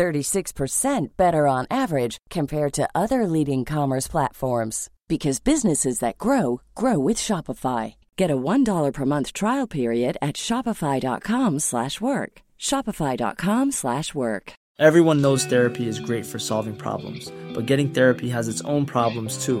36% better on average compared to other leading commerce platforms because businesses that grow grow with Shopify. Get a $1 per month trial period at shopify.com/work. shopify.com/work. Everyone knows therapy is great for solving problems, but getting therapy has its own problems too,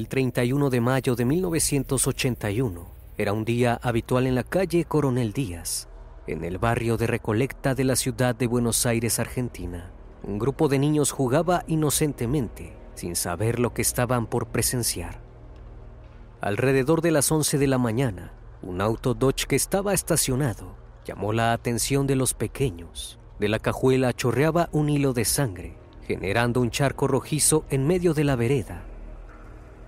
El 31 de mayo de 1981 era un día habitual en la calle Coronel Díaz, en el barrio de Recolecta de la ciudad de Buenos Aires, Argentina. Un grupo de niños jugaba inocentemente, sin saber lo que estaban por presenciar. Alrededor de las 11 de la mañana, un auto Dodge que estaba estacionado llamó la atención de los pequeños. De la cajuela chorreaba un hilo de sangre, generando un charco rojizo en medio de la vereda.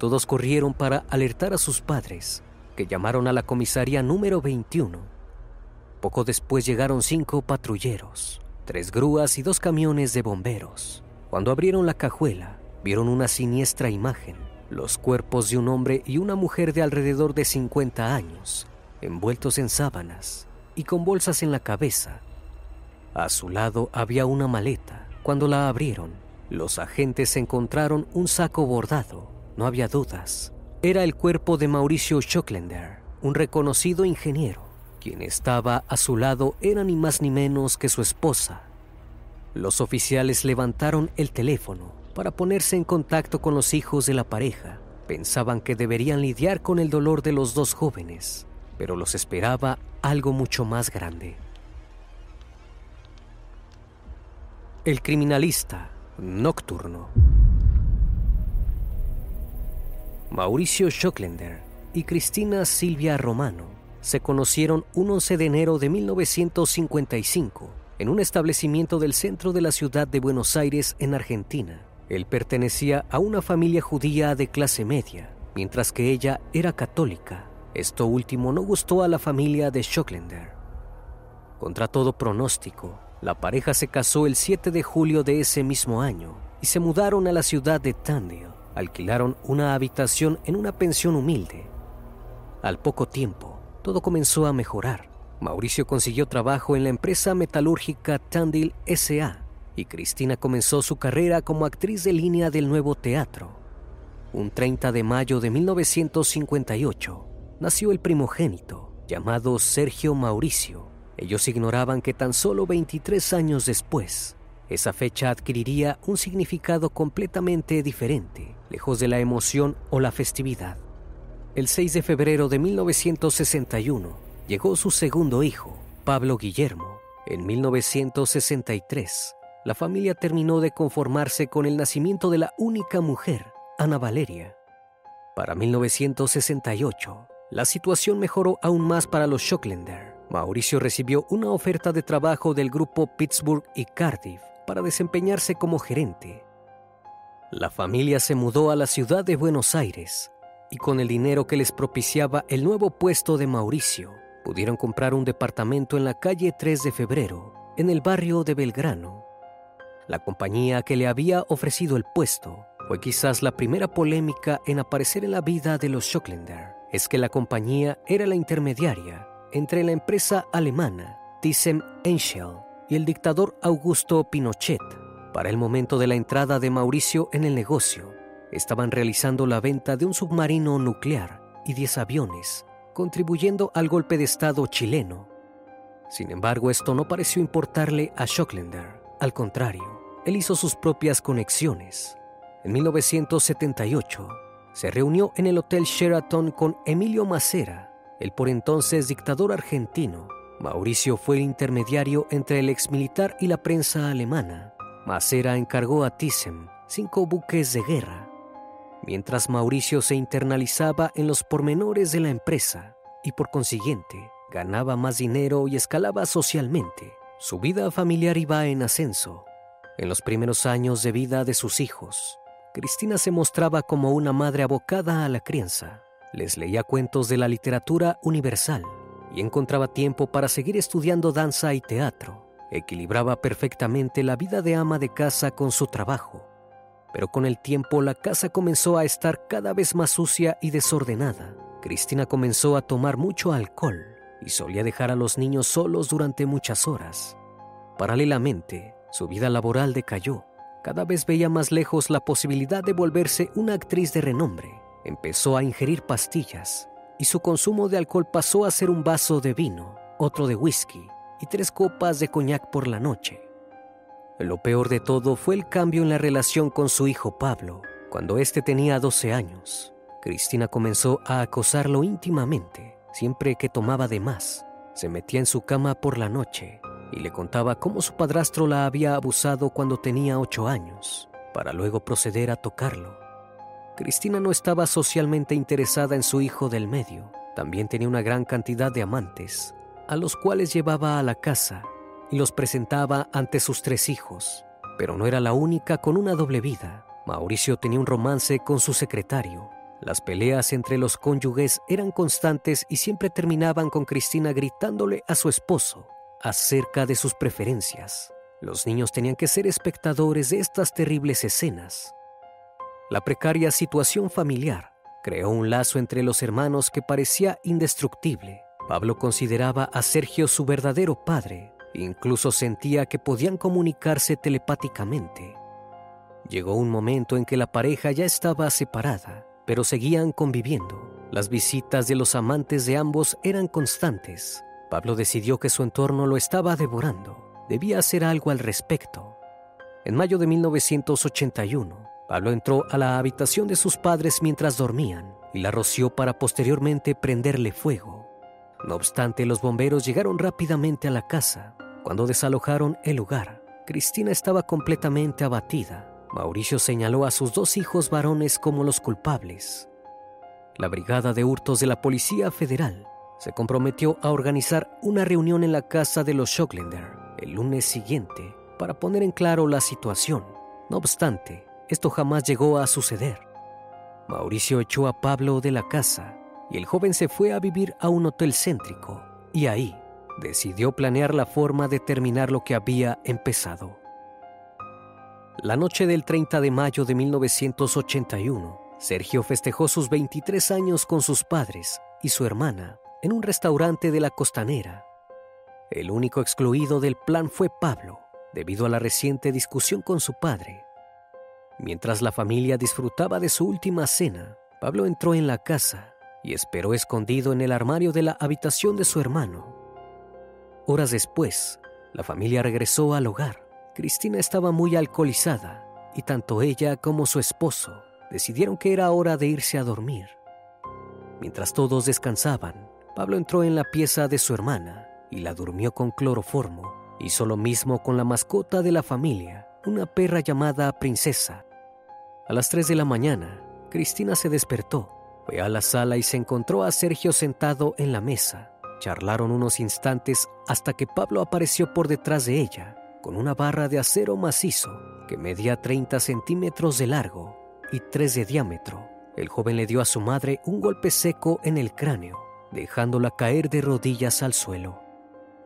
Todos corrieron para alertar a sus padres, que llamaron a la comisaría número 21. Poco después llegaron cinco patrulleros, tres grúas y dos camiones de bomberos. Cuando abrieron la cajuela, vieron una siniestra imagen, los cuerpos de un hombre y una mujer de alrededor de 50 años, envueltos en sábanas y con bolsas en la cabeza. A su lado había una maleta. Cuando la abrieron, los agentes encontraron un saco bordado no había dudas. Era el cuerpo de Mauricio Schocklender, un reconocido ingeniero. Quien estaba a su lado era ni más ni menos que su esposa. Los oficiales levantaron el teléfono para ponerse en contacto con los hijos de la pareja. Pensaban que deberían lidiar con el dolor de los dos jóvenes, pero los esperaba algo mucho más grande. El criminalista nocturno. Mauricio Schocklender y Cristina Silvia Romano se conocieron un 11 de enero de 1955 en un establecimiento del centro de la ciudad de Buenos Aires, en Argentina. Él pertenecía a una familia judía de clase media, mientras que ella era católica. Esto último no gustó a la familia de Schocklender. Contra todo pronóstico, la pareja se casó el 7 de julio de ese mismo año y se mudaron a la ciudad de Tandil alquilaron una habitación en una pensión humilde. Al poco tiempo, todo comenzó a mejorar. Mauricio consiguió trabajo en la empresa metalúrgica Tandil SA y Cristina comenzó su carrera como actriz de línea del nuevo teatro. Un 30 de mayo de 1958 nació el primogénito, llamado Sergio Mauricio. Ellos ignoraban que tan solo 23 años después, esa fecha adquiriría un significado completamente diferente, lejos de la emoción o la festividad. El 6 de febrero de 1961 llegó su segundo hijo, Pablo Guillermo. En 1963, la familia terminó de conformarse con el nacimiento de la única mujer, Ana Valeria. Para 1968, la situación mejoró aún más para los Schocklender. Mauricio recibió una oferta de trabajo del grupo Pittsburgh y Cardiff para desempeñarse como gerente. La familia se mudó a la ciudad de Buenos Aires y con el dinero que les propiciaba el nuevo puesto de Mauricio, pudieron comprar un departamento en la calle 3 de febrero, en el barrio de Belgrano. La compañía que le había ofrecido el puesto fue quizás la primera polémica en aparecer en la vida de los Schocklender. Es que la compañía era la intermediaria entre la empresa alemana Thyssen Enschel y el dictador Augusto Pinochet. Para el momento de la entrada de Mauricio en el negocio, estaban realizando la venta de un submarino nuclear y 10 aviones, contribuyendo al golpe de Estado chileno. Sin embargo, esto no pareció importarle a Schocklender. Al contrario, él hizo sus propias conexiones. En 1978, se reunió en el Hotel Sheraton con Emilio Macera, el por entonces dictador argentino. Mauricio fue el intermediario entre el exmilitar y la prensa alemana. Macera encargó a Thyssen cinco buques de guerra mientras Mauricio se internalizaba en los pormenores de la empresa y por consiguiente ganaba más dinero y escalaba socialmente. Su vida familiar iba en ascenso. En los primeros años de vida de sus hijos, Cristina se mostraba como una madre abocada a la crianza. Les leía cuentos de la literatura universal y encontraba tiempo para seguir estudiando danza y teatro. Equilibraba perfectamente la vida de ama de casa con su trabajo pero con el tiempo la casa comenzó a estar cada vez más sucia y desordenada. Cristina comenzó a tomar mucho alcohol y solía dejar a los niños solos durante muchas horas. Paralelamente, su vida laboral decayó. Cada vez veía más lejos la posibilidad de volverse una actriz de renombre. Empezó a ingerir pastillas y su consumo de alcohol pasó a ser un vaso de vino, otro de whisky y tres copas de coñac por la noche. Lo peor de todo fue el cambio en la relación con su hijo Pablo. Cuando éste tenía 12 años, Cristina comenzó a acosarlo íntimamente siempre que tomaba de más. Se metía en su cama por la noche y le contaba cómo su padrastro la había abusado cuando tenía 8 años, para luego proceder a tocarlo. Cristina no estaba socialmente interesada en su hijo del medio. También tenía una gran cantidad de amantes, a los cuales llevaba a la casa y los presentaba ante sus tres hijos, pero no era la única con una doble vida. Mauricio tenía un romance con su secretario. Las peleas entre los cónyuges eran constantes y siempre terminaban con Cristina gritándole a su esposo acerca de sus preferencias. Los niños tenían que ser espectadores de estas terribles escenas. La precaria situación familiar creó un lazo entre los hermanos que parecía indestructible. Pablo consideraba a Sergio su verdadero padre Incluso sentía que podían comunicarse telepáticamente. Llegó un momento en que la pareja ya estaba separada, pero seguían conviviendo. Las visitas de los amantes de ambos eran constantes. Pablo decidió que su entorno lo estaba devorando. Debía hacer algo al respecto. En mayo de 1981, Pablo entró a la habitación de sus padres mientras dormían y la roció para posteriormente prenderle fuego. No obstante, los bomberos llegaron rápidamente a la casa cuando desalojaron el lugar, Cristina estaba completamente abatida. Mauricio señaló a sus dos hijos varones como los culpables. La Brigada de Hurtos de la Policía Federal se comprometió a organizar una reunión en la casa de los Schocklender el lunes siguiente para poner en claro la situación. No obstante, esto jamás llegó a suceder. Mauricio echó a Pablo de la casa y el joven se fue a vivir a un hotel céntrico y ahí decidió planear la forma de terminar lo que había empezado. La noche del 30 de mayo de 1981, Sergio festejó sus 23 años con sus padres y su hermana en un restaurante de la costanera. El único excluido del plan fue Pablo, debido a la reciente discusión con su padre. Mientras la familia disfrutaba de su última cena, Pablo entró en la casa y esperó escondido en el armario de la habitación de su hermano. Horas después, la familia regresó al hogar. Cristina estaba muy alcoholizada y tanto ella como su esposo decidieron que era hora de irse a dormir. Mientras todos descansaban, Pablo entró en la pieza de su hermana y la durmió con cloroformo. Hizo lo mismo con la mascota de la familia, una perra llamada Princesa. A las 3 de la mañana, Cristina se despertó, fue a la sala y se encontró a Sergio sentado en la mesa. Charlaron unos instantes hasta que Pablo apareció por detrás de ella, con una barra de acero macizo que medía 30 centímetros de largo y 3 de diámetro. El joven le dio a su madre un golpe seco en el cráneo, dejándola caer de rodillas al suelo.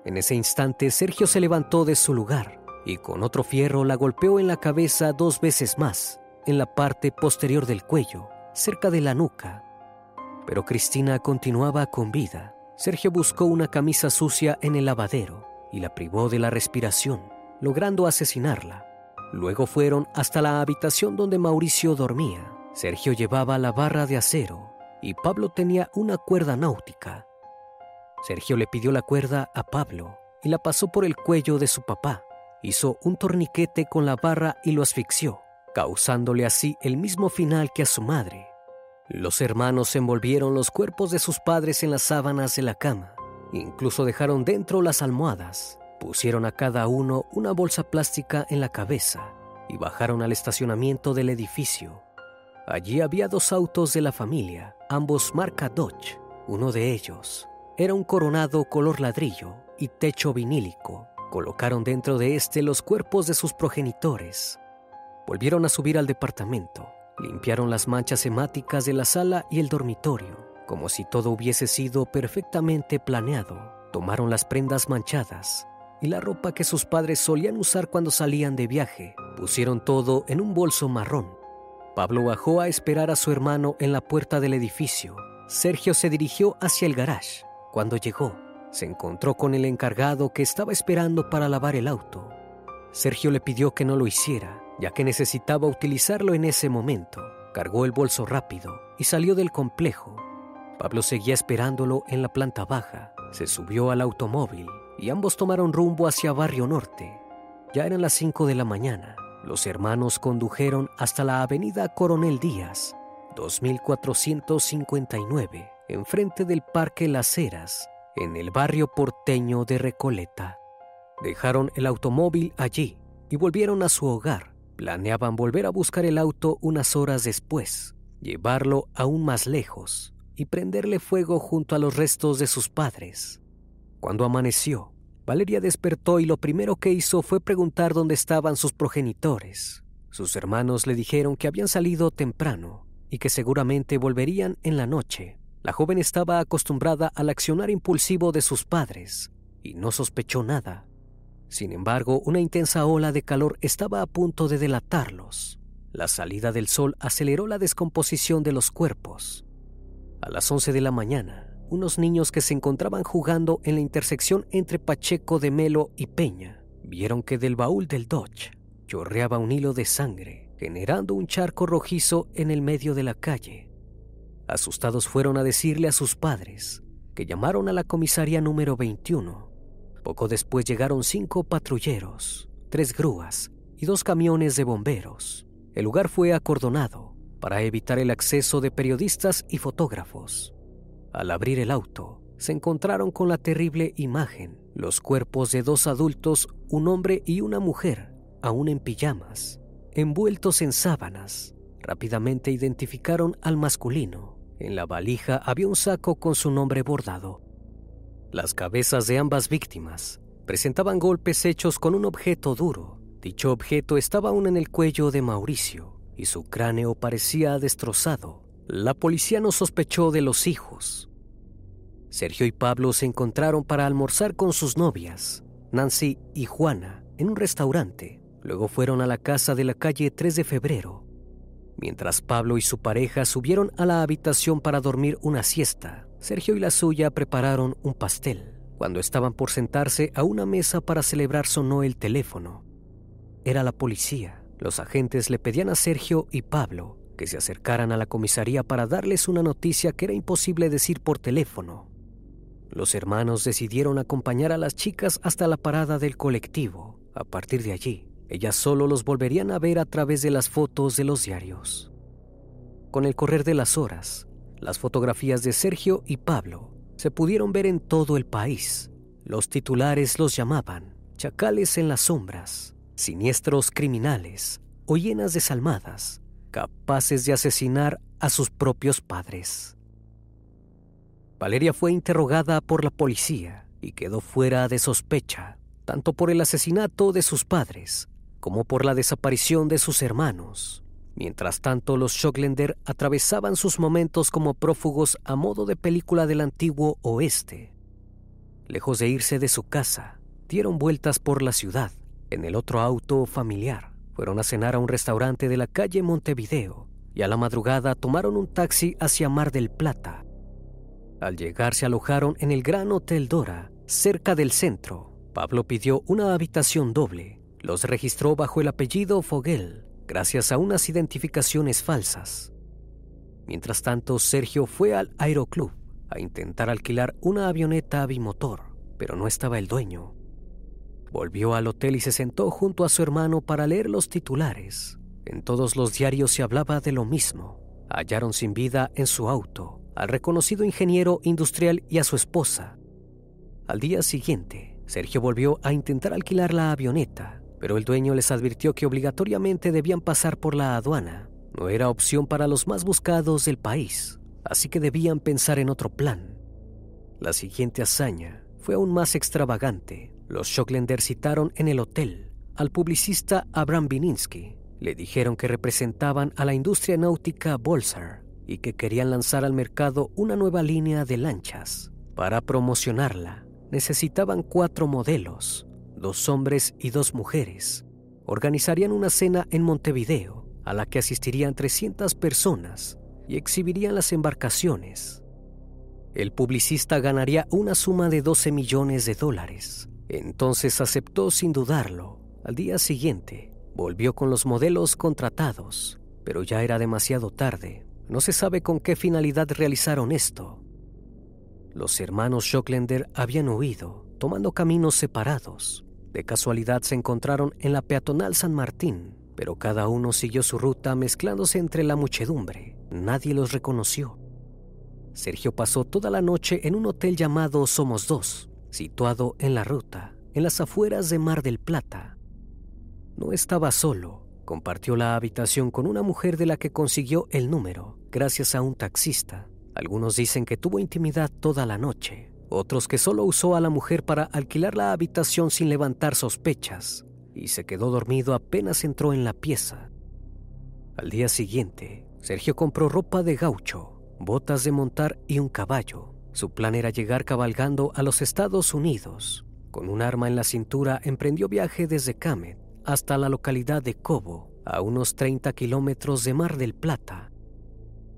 En ese instante Sergio se levantó de su lugar y con otro fierro la golpeó en la cabeza dos veces más, en la parte posterior del cuello, cerca de la nuca. Pero Cristina continuaba con vida. Sergio buscó una camisa sucia en el lavadero y la privó de la respiración, logrando asesinarla. Luego fueron hasta la habitación donde Mauricio dormía. Sergio llevaba la barra de acero y Pablo tenía una cuerda náutica. Sergio le pidió la cuerda a Pablo y la pasó por el cuello de su papá. Hizo un torniquete con la barra y lo asfixió, causándole así el mismo final que a su madre. Los hermanos envolvieron los cuerpos de sus padres en las sábanas de la cama. Incluso dejaron dentro las almohadas. Pusieron a cada uno una bolsa plástica en la cabeza y bajaron al estacionamiento del edificio. Allí había dos autos de la familia, ambos marca Dodge. Uno de ellos era un coronado color ladrillo y techo vinílico. Colocaron dentro de este los cuerpos de sus progenitores. Volvieron a subir al departamento. Limpiaron las manchas hemáticas de la sala y el dormitorio, como si todo hubiese sido perfectamente planeado. Tomaron las prendas manchadas y la ropa que sus padres solían usar cuando salían de viaje. Pusieron todo en un bolso marrón Pablo bajó a esperar a su hermano en la puerta del edificio. Sergio se dirigió hacia el garage. Cuando llegó, se encontró con el encargado que estaba esperando para lavar el auto. Sergio le pidió que no lo hiciera, ya que necesitaba utilizarlo en ese momento. Cargó el bolso rápido y salió del complejo. Pablo seguía esperándolo en la planta baja. Se subió al automóvil y ambos tomaron rumbo hacia Barrio Norte. Ya eran las 5 de la mañana. Los hermanos condujeron hasta la avenida Coronel Díaz, 2459, enfrente del Parque Las Heras, en el barrio porteño de Recoleta. Dejaron el automóvil allí y volvieron a su hogar. Planeaban volver a buscar el auto unas horas después, llevarlo aún más lejos y prenderle fuego junto a los restos de sus padres. Cuando amaneció, Valeria despertó y lo primero que hizo fue preguntar dónde estaban sus progenitores. Sus hermanos le dijeron que habían salido temprano y que seguramente volverían en la noche. La joven estaba acostumbrada al accionar impulsivo de sus padres y no sospechó nada. Sin embargo, una intensa ola de calor estaba a punto de delatarlos. La salida del sol aceleró la descomposición de los cuerpos. A las 11 de la mañana, unos niños que se encontraban jugando en la intersección entre Pacheco de Melo y Peña vieron que del baúl del Dodge chorreaba un hilo de sangre, generando un charco rojizo en el medio de la calle. Asustados fueron a decirle a sus padres, que llamaron a la comisaría número 21. Poco después llegaron cinco patrulleros, tres grúas y dos camiones de bomberos. El lugar fue acordonado para evitar el acceso de periodistas y fotógrafos. Al abrir el auto, se encontraron con la terrible imagen, los cuerpos de dos adultos, un hombre y una mujer, aún en pijamas, envueltos en sábanas. Rápidamente identificaron al masculino. En la valija había un saco con su nombre bordado. Las cabezas de ambas víctimas presentaban golpes hechos con un objeto duro. Dicho objeto estaba aún en el cuello de Mauricio y su cráneo parecía destrozado. La policía no sospechó de los hijos. Sergio y Pablo se encontraron para almorzar con sus novias, Nancy y Juana, en un restaurante. Luego fueron a la casa de la calle 3 de febrero. Mientras Pablo y su pareja subieron a la habitación para dormir una siesta, Sergio y la suya prepararon un pastel. Cuando estaban por sentarse a una mesa para celebrar sonó el teléfono. Era la policía. Los agentes le pedían a Sergio y Pablo que se acercaran a la comisaría para darles una noticia que era imposible decir por teléfono. Los hermanos decidieron acompañar a las chicas hasta la parada del colectivo. A partir de allí, ellas solo los volverían a ver a través de las fotos de los diarios. Con el correr de las horas, las fotografías de Sergio y Pablo se pudieron ver en todo el país. Los titulares los llamaban chacales en las sombras, siniestros criminales o llenas desalmadas, capaces de asesinar a sus propios padres. Valeria fue interrogada por la policía y quedó fuera de sospecha, tanto por el asesinato de sus padres como por la desaparición de sus hermanos. Mientras tanto, los Schocklender atravesaban sus momentos como prófugos a modo de película del antiguo oeste. Lejos de irse de su casa, dieron vueltas por la ciudad en el otro auto familiar. Fueron a cenar a un restaurante de la calle Montevideo y a la madrugada tomaron un taxi hacia Mar del Plata. Al llegar se alojaron en el Gran Hotel Dora, cerca del centro. Pablo pidió una habitación doble. Los registró bajo el apellido Fogel gracias a unas identificaciones falsas. Mientras tanto, Sergio fue al aeroclub a intentar alquilar una avioneta bimotor, pero no estaba el dueño. Volvió al hotel y se sentó junto a su hermano para leer los titulares. En todos los diarios se hablaba de lo mismo. Hallaron sin vida en su auto al reconocido ingeniero industrial y a su esposa. Al día siguiente, Sergio volvió a intentar alquilar la avioneta, pero el dueño les advirtió que obligatoriamente debían pasar por la aduana. No era opción para los más buscados del país, así que debían pensar en otro plan. La siguiente hazaña fue aún más extravagante. Los Schocklender citaron en el hotel al publicista Abraham Bininsky. Le dijeron que representaban a la industria náutica Bolsar y que querían lanzar al mercado una nueva línea de lanchas. Para promocionarla, necesitaban cuatro modelos, dos hombres y dos mujeres. Organizarían una cena en Montevideo, a la que asistirían 300 personas, y exhibirían las embarcaciones. El publicista ganaría una suma de 12 millones de dólares. Entonces aceptó sin dudarlo. Al día siguiente, volvió con los modelos contratados, pero ya era demasiado tarde. No se sabe con qué finalidad realizaron esto. Los hermanos Schocklender habían huido, tomando caminos separados. De casualidad se encontraron en la peatonal San Martín, pero cada uno siguió su ruta mezclándose entre la muchedumbre. Nadie los reconoció. Sergio pasó toda la noche en un hotel llamado Somos Dos, situado en la ruta, en las afueras de Mar del Plata. No estaba solo, compartió la habitación con una mujer de la que consiguió el número, gracias a un taxista. Algunos dicen que tuvo intimidad toda la noche, otros que solo usó a la mujer para alquilar la habitación sin levantar sospechas, y se quedó dormido apenas entró en la pieza. Al día siguiente, Sergio compró ropa de gaucho botas de montar y un caballo. Su plan era llegar cabalgando a los Estados Unidos. Con un arma en la cintura emprendió viaje desde Camet hasta la localidad de Cobo, a unos 30 kilómetros de Mar del Plata.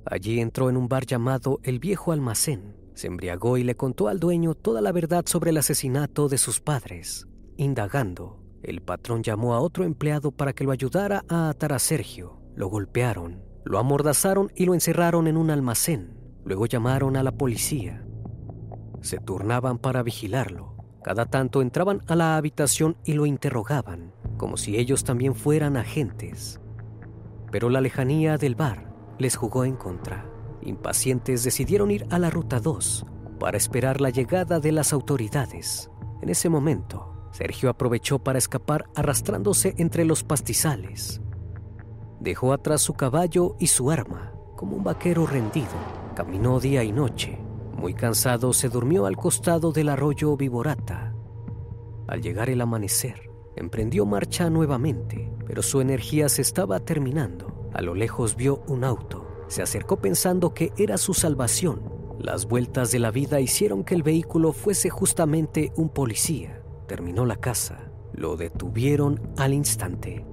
Allí entró en un bar llamado El Viejo Almacén. Se embriagó y le contó al dueño toda la verdad sobre el asesinato de sus padres. Indagando, el patrón llamó a otro empleado para que lo ayudara a atar a Sergio. Lo golpearon, lo amordazaron y lo encerraron en un almacén. Luego llamaron a la policía. Se turnaban para vigilarlo. Cada tanto entraban a la habitación y lo interrogaban, como si ellos también fueran agentes. Pero la lejanía del bar les jugó en contra. Impacientes decidieron ir a la Ruta 2 para esperar la llegada de las autoridades. En ese momento, Sergio aprovechó para escapar arrastrándose entre los pastizales. Dejó atrás su caballo y su arma, como un vaquero rendido. Caminó día y noche. Muy cansado, se durmió al costado del arroyo Viborata. Al llegar el amanecer, emprendió marcha nuevamente, pero su energía se estaba terminando. A lo lejos vio un auto. Se acercó pensando que era su salvación. Las vueltas de la vida hicieron que el vehículo fuese justamente un policía. Terminó la casa. Lo detuvieron al instante.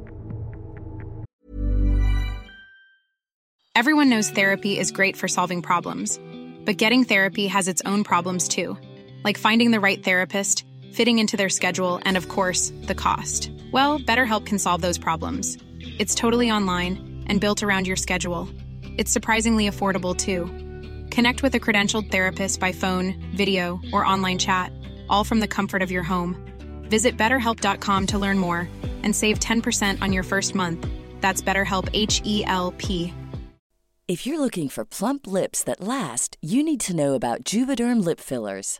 Everyone knows therapy is great for solving problems, but getting therapy has its own problems too, like finding the right therapist, fitting into their schedule, and of course, the cost. Well, BetterHelp can solve those problems. It's totally online and built around your schedule. It's surprisingly affordable too. Connect with a credentialed therapist by phone, video, or online chat, all from the comfort of your home. Visit betterhelp.com to learn more and save 10% on your first month. That's BetterHelp H E L P. If you're looking for plump lips that last, you need to know about Juvederm lip fillers.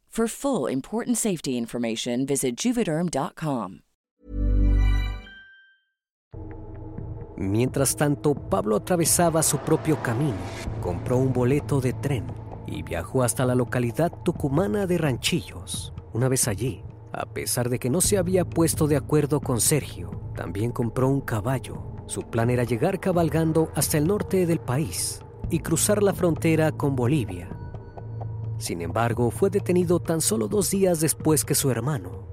For full important safety information, visit juvederm.com. Mientras tanto, Pablo atravesaba su propio camino, compró un boleto de tren y viajó hasta la localidad tucumana de Ranchillos. Una vez allí, a pesar de que no se había puesto de acuerdo con Sergio, también compró un caballo. Su plan era llegar cabalgando hasta el norte del país y cruzar la frontera con Bolivia. Sin embargo, fue detenido tan solo dos días después que su hermano.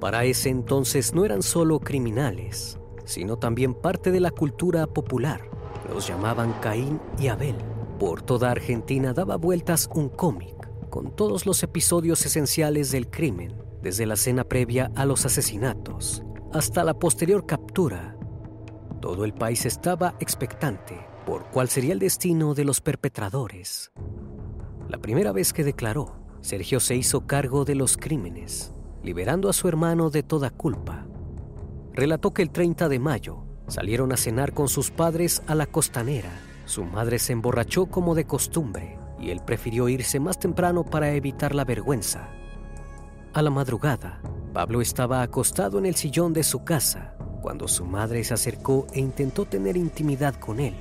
Para ese entonces no eran solo criminales, sino también parte de la cultura popular. Los llamaban Caín y Abel. Por toda Argentina daba vueltas un cómic con todos los episodios esenciales del crimen, desde la cena previa a los asesinatos hasta la posterior captura. Todo el país estaba expectante por cuál sería el destino de los perpetradores. La primera vez que declaró, Sergio se hizo cargo de los crímenes, liberando a su hermano de toda culpa. Relató que el 30 de mayo salieron a cenar con sus padres a la costanera. Su madre se emborrachó como de costumbre y él prefirió irse más temprano para evitar la vergüenza. A la madrugada, Pablo estaba acostado en el sillón de su casa cuando su madre se acercó e intentó tener intimidad con él.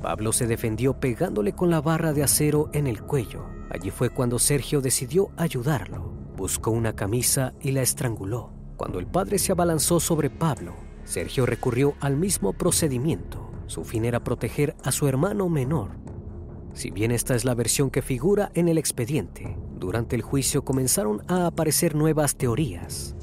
Pablo se defendió pegándole con la barra de acero en el cuello. Allí fue cuando Sergio decidió ayudarlo. Buscó una camisa y la estranguló. Cuando el padre se abalanzó sobre Pablo, Sergio recurrió al mismo procedimiento. Su fin era proteger a su hermano menor. Si bien esta es la versión que figura en el expediente, durante el juicio comenzaron a aparecer nuevas teorías.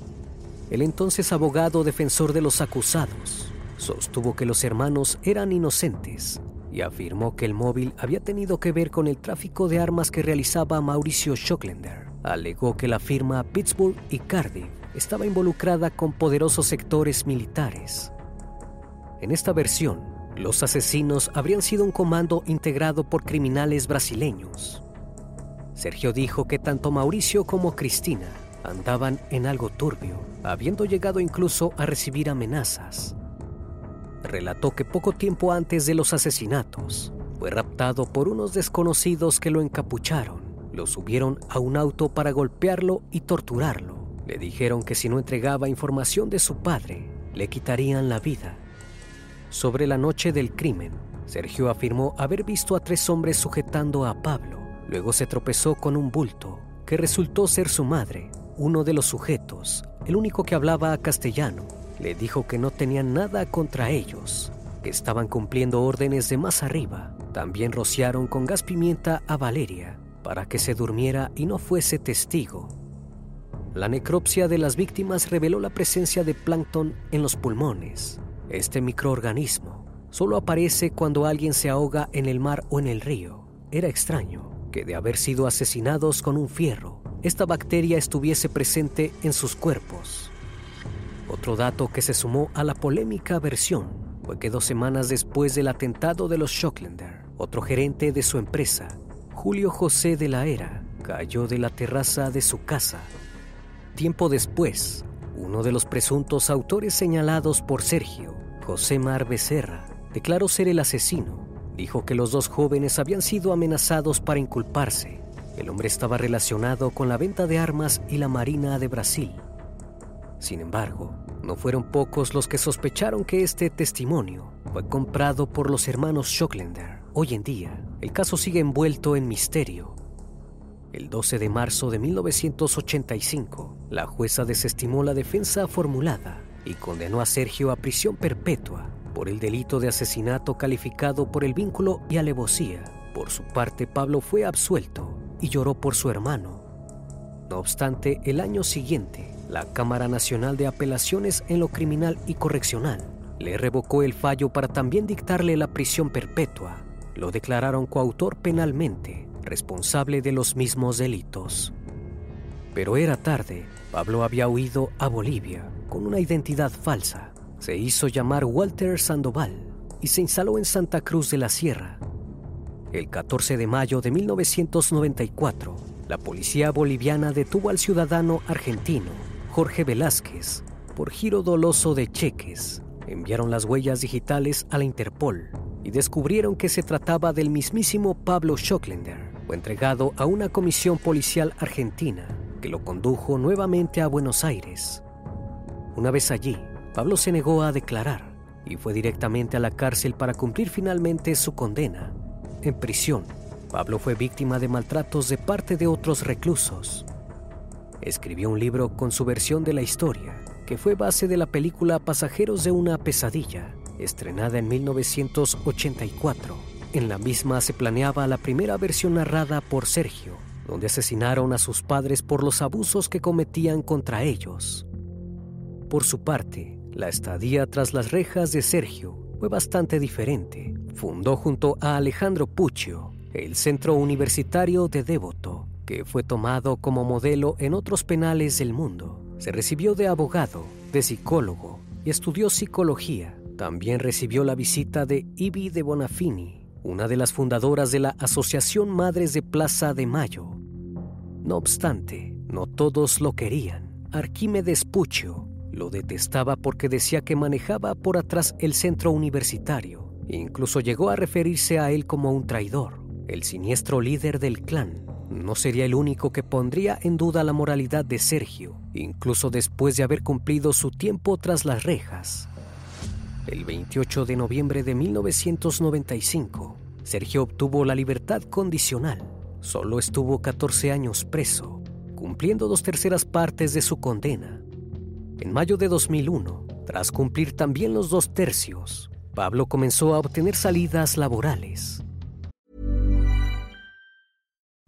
El entonces abogado defensor de los acusados sostuvo que los hermanos eran inocentes y afirmó que el móvil había tenido que ver con el tráfico de armas que realizaba Mauricio Schocklender. Alegó que la firma Pittsburgh y Cardiff estaba involucrada con poderosos sectores militares. En esta versión, los asesinos habrían sido un comando integrado por criminales brasileños. Sergio dijo que tanto Mauricio como Cristina andaban en algo turbio, habiendo llegado incluso a recibir amenazas relató que poco tiempo antes de los asesinatos fue raptado por unos desconocidos que lo encapucharon. Lo subieron a un auto para golpearlo y torturarlo. Le dijeron que si no entregaba información de su padre, le quitarían la vida. Sobre la noche del crimen, Sergio afirmó haber visto a tres hombres sujetando a Pablo. Luego se tropezó con un bulto, que resultó ser su madre, uno de los sujetos, el único que hablaba castellano, le dijo que no tenían nada contra ellos, que estaban cumpliendo órdenes de más arriba. También rociaron con gas pimienta a Valeria para que se durmiera y no fuese testigo. La necropsia de las víctimas reveló la presencia de plancton en los pulmones. Este microorganismo solo aparece cuando alguien se ahoga en el mar o en el río. Era extraño que de haber sido asesinados con un fierro, esta bacteria estuviese presente en sus cuerpos. Otro dato que se sumó a la polémica versión fue que dos semanas después del atentado de los Schocklender, otro gerente de su empresa, Julio José de la Era, cayó de la terraza de su casa. Tiempo después, uno de los presuntos autores señalados por Sergio, José Mar Becerra, declaró ser el asesino. Dijo que los dos jóvenes habían sido amenazados para inculparse. El hombre estaba relacionado con la venta de armas y la Marina de Brasil. Sin embargo, no fueron pocos los que sospecharon que este testimonio fue comprado por los hermanos Schocklender. Hoy en día, el caso sigue envuelto en misterio. El 12 de marzo de 1985, la jueza desestimó la defensa formulada y condenó a Sergio a prisión perpetua por el delito de asesinato calificado por el vínculo y alevosía. Por su parte, Pablo fue absuelto y lloró por su hermano. No obstante, el año siguiente, la Cámara Nacional de Apelaciones en lo Criminal y Correccional le revocó el fallo para también dictarle la prisión perpetua. Lo declararon coautor penalmente, responsable de los mismos delitos. Pero era tarde. Pablo había huido a Bolivia con una identidad falsa. Se hizo llamar Walter Sandoval y se instaló en Santa Cruz de la Sierra. El 14 de mayo de 1994, la policía boliviana detuvo al ciudadano argentino Jorge Velázquez por giro doloso de cheques. Enviaron las huellas digitales a la Interpol y descubrieron que se trataba del mismísimo Pablo Schocklender. Fue entregado a una comisión policial argentina que lo condujo nuevamente a Buenos Aires. Una vez allí, Pablo se negó a declarar y fue directamente a la cárcel para cumplir finalmente su condena. En prisión, Pablo fue víctima de maltratos de parte de otros reclusos escribió un libro con su versión de la historia, que fue base de la película Pasajeros de una pesadilla, estrenada en 1984. En la misma se planeaba la primera versión narrada por Sergio, donde asesinaron a sus padres por los abusos que cometían contra ellos. Por su parte, la estadía tras las rejas de Sergio fue bastante diferente. Fundó junto a Alejandro Puccio el Centro Universitario de Devoto, que fue tomado como modelo en otros penales del mundo. Se recibió de abogado, de psicólogo y estudió psicología. También recibió la visita de Ibi de Bonafini, una de las fundadoras de la Asociación Madres de Plaza de Mayo. No obstante, no todos lo querían. Arquímedes Puccio lo detestaba porque decía que manejaba por atrás el centro universitario. Incluso llegó a referirse a él como un traidor, el siniestro líder del clan no sería el único que pondría en duda la moralidad de Sergio, incluso después de haber cumplido su tiempo tras las rejas. El 28 de noviembre de 1995, Sergio obtuvo la libertad condicional. Solo estuvo 14 años preso, cumpliendo dos terceras partes de su condena. En mayo de 2001, tras cumplir también los dos tercios, Pablo comenzó a obtener salidas laborales.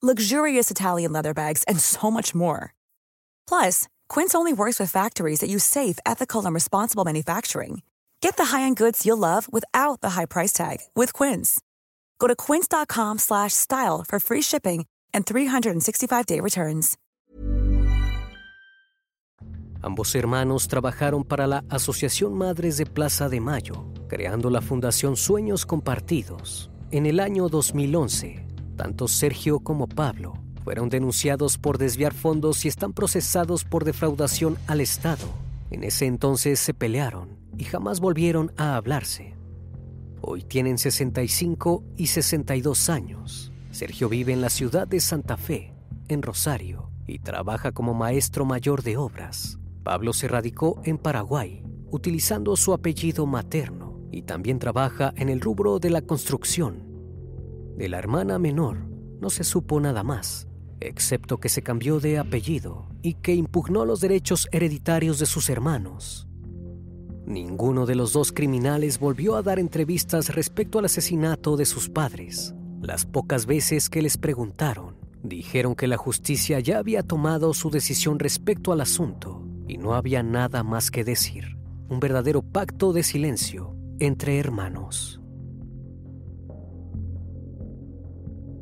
luxurious Italian leather bags, and so much more. Plus, Quince only works with factories that use safe, ethical, and responsible manufacturing. Get the high-end goods you'll love without the high price tag with Quince. Go to quince.com/style for free shipping and 365-day returns. Ambos hermanos trabajaron para la Asociación Madres de Plaza de Mayo, creando la Fundación Sueños Compartidos. En el año 2011, Tanto Sergio como Pablo fueron denunciados por desviar fondos y están procesados por defraudación al Estado. En ese entonces se pelearon y jamás volvieron a hablarse. Hoy tienen 65 y 62 años. Sergio vive en la ciudad de Santa Fe, en Rosario, y trabaja como maestro mayor de obras. Pablo se radicó en Paraguay, utilizando su apellido materno, y también trabaja en el rubro de la construcción de la hermana menor no se supo nada más, excepto que se cambió de apellido y que impugnó los derechos hereditarios de sus hermanos. Ninguno de los dos criminales volvió a dar entrevistas respecto al asesinato de sus padres. Las pocas veces que les preguntaron, dijeron que la justicia ya había tomado su decisión respecto al asunto y no había nada más que decir. Un verdadero pacto de silencio entre hermanos.